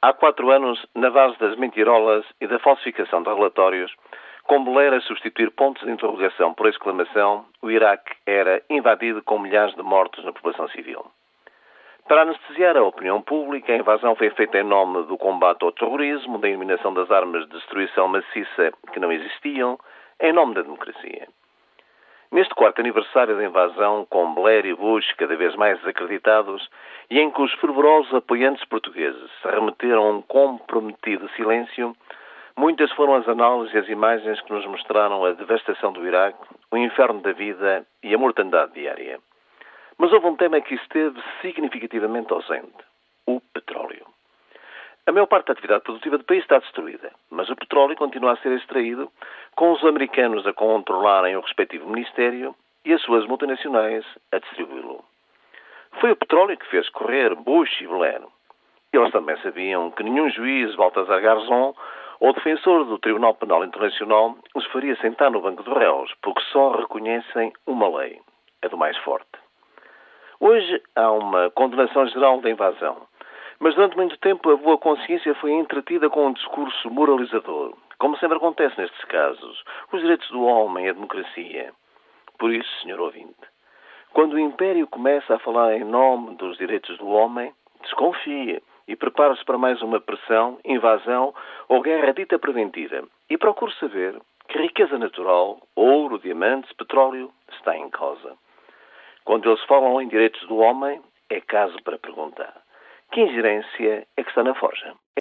Há quatro anos, na base das mentirolas e da falsificação de relatórios, com Blair a substituir pontos de interrogação por exclamação, o Iraque era invadido com milhares de mortos na população civil. Para anestesiar a opinião pública, a invasão foi feita em nome do combate ao terrorismo, da eliminação das armas de destruição maciça que não existiam, em nome da democracia. Neste quarto aniversário da invasão, com Blair e Bush cada vez mais desacreditados, e em que os fervorosos apoiantes portugueses se remeteram a um comprometido silêncio, muitas foram as análises e as imagens que nos mostraram a devastação do Iraque, o inferno da vida e a mortandade diária. Mas houve um tema que esteve significativamente ausente: o petróleo. A maior parte da atividade produtiva do país está destruída, mas o petróleo continua a ser extraído, com os americanos a controlarem o respectivo ministério e as suas multinacionais a distribuí-lo. Foi o petróleo que fez correr Bush e Blair. Eles também sabiam que nenhum juiz, Baltasar Garzón, ou defensor do Tribunal Penal Internacional os faria sentar no banco dos réus, porque só reconhecem uma lei, a do mais forte. Hoje há uma condenação geral da invasão. Mas durante muito tempo a boa consciência foi entretida com um discurso moralizador, como sempre acontece nestes casos, os direitos do homem, a democracia. Por isso, senhor ouvinte, quando o Império começa a falar em nome dos direitos do homem, desconfie e prepare-se para mais uma pressão, invasão ou guerra dita preventiva. E procure saber que riqueza natural, ouro, diamantes, petróleo, está em causa. Quando eles falam em direitos do homem, é caso para perguntar. Que ingerência é que está na forja?